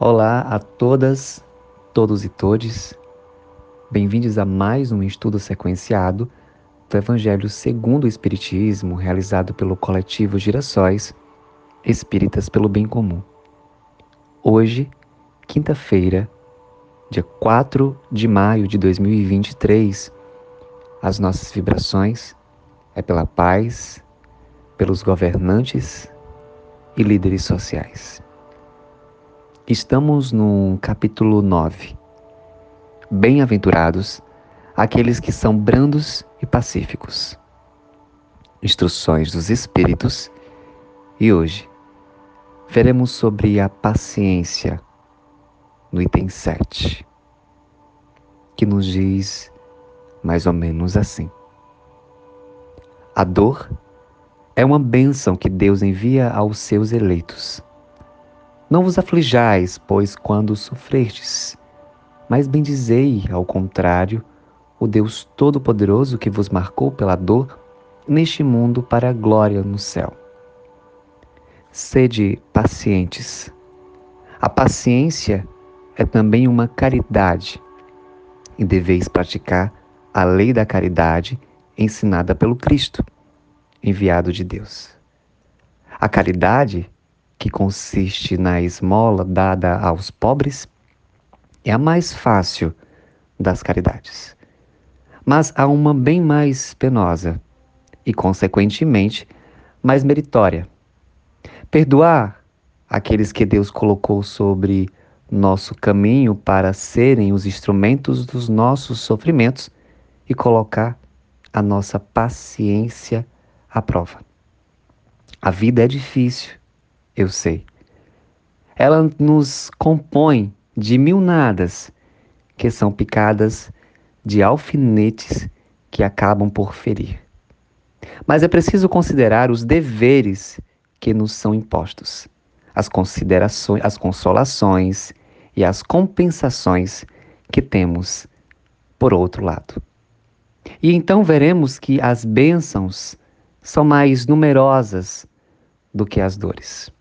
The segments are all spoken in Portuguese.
Olá a todas, todos e todes. Bem-vindos a mais um estudo sequenciado do Evangelho segundo o Espiritismo, realizado pelo coletivo Girassóis Espíritas pelo Bem Comum. Hoje, quinta-feira, dia 4 de maio de 2023, as nossas vibrações é pela paz, pelos governantes e líderes sociais. Estamos no capítulo 9. Bem-aventurados aqueles que são brandos e pacíficos. Instruções dos Espíritos. E hoje veremos sobre a paciência no item 7, que nos diz mais ou menos assim: A dor é uma bênção que Deus envia aos seus eleitos não vos aflijais, pois quando sofrerdes, mas bendizei, ao contrário, o Deus Todo-Poderoso que vos marcou pela dor neste mundo para a glória no céu. Sede pacientes. A paciência é também uma caridade e deveis praticar a lei da caridade ensinada pelo Cristo, enviado de Deus. A caridade que consiste na esmola dada aos pobres, é a mais fácil das caridades. Mas há uma bem mais penosa e, consequentemente, mais meritória. Perdoar aqueles que Deus colocou sobre nosso caminho para serem os instrumentos dos nossos sofrimentos e colocar a nossa paciência à prova. A vida é difícil eu sei. Ela nos compõe de mil nadas que são picadas de alfinetes que acabam por ferir. Mas é preciso considerar os deveres que nos são impostos, as considerações, as consolações e as compensações que temos por outro lado. E então veremos que as bênçãos são mais numerosas do que as dores.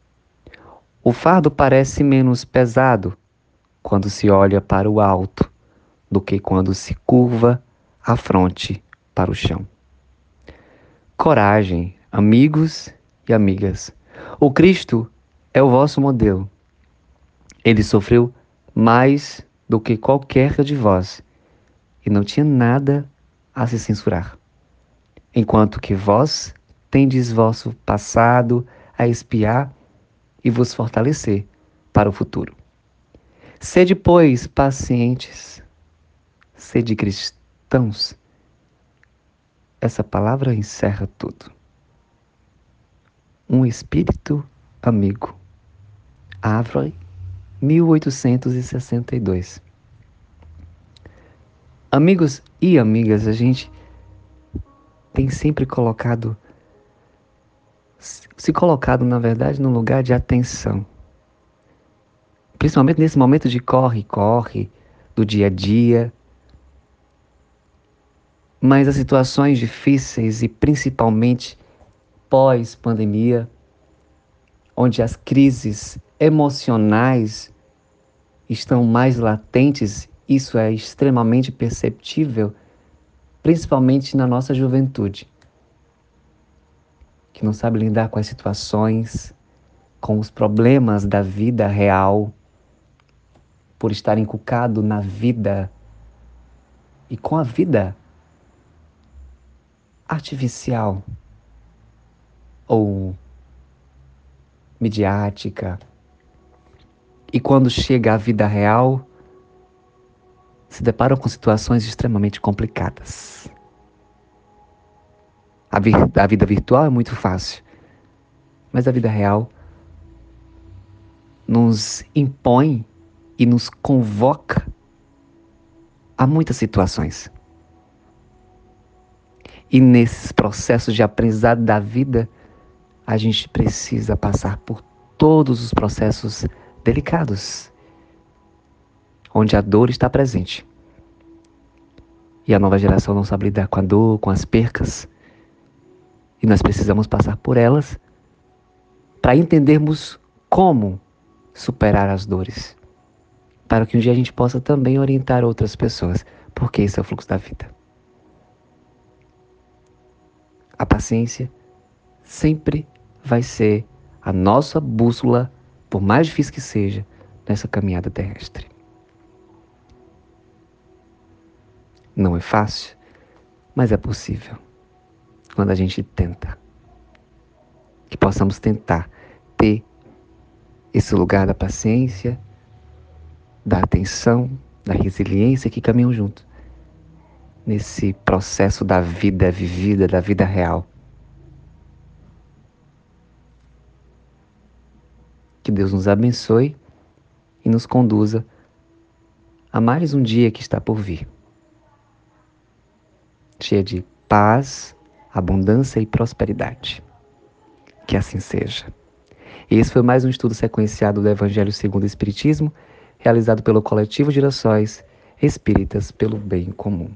O fardo parece menos pesado quando se olha para o alto do que quando se curva a fronte para o chão. Coragem, amigos e amigas. O Cristo é o vosso modelo. Ele sofreu mais do que qualquer de vós e não tinha nada a se censurar. Enquanto que vós tendes vosso passado a espiar e vos fortalecer para o futuro. Sede, pois, pacientes, sede cristãos. Essa palavra encerra tudo. Um espírito amigo. Árvore, 1862. Amigos e amigas, a gente tem sempre colocado se colocado, na verdade, num lugar de atenção. Principalmente nesse momento de corre, corre, do dia a dia. Mas as situações difíceis e principalmente pós-pandemia, onde as crises emocionais estão mais latentes, isso é extremamente perceptível, principalmente na nossa juventude que não sabe lidar com as situações, com os problemas da vida real, por estar encucado na vida e com a vida artificial ou midiática. E quando chega à vida real, se deparam com situações extremamente complicadas. A, a vida virtual é muito fácil, mas a vida real nos impõe e nos convoca a muitas situações. E nesses processos de aprendizado da vida, a gente precisa passar por todos os processos delicados, onde a dor está presente. E a nova geração não sabe lidar com a dor, com as percas, e nós precisamos passar por elas para entendermos como superar as dores. para que um dia a gente possa também orientar outras pessoas, porque esse é o fluxo da vida. A paciência sempre vai ser a nossa bússola, por mais difícil que seja, nessa caminhada terrestre. Não é fácil, mas é possível quando a gente tenta. Que possamos tentar ter esse lugar da paciência, da atenção, da resiliência que caminham junto nesse processo da vida vivida, da vida real. Que Deus nos abençoe e nos conduza a mais um dia que está por vir cheia de paz, abundância e prosperidade. Que assim seja. Esse foi mais um estudo sequenciado do Evangelho segundo o Espiritismo, realizado pelo coletivo Girassóis Espíritas pelo Bem Comum.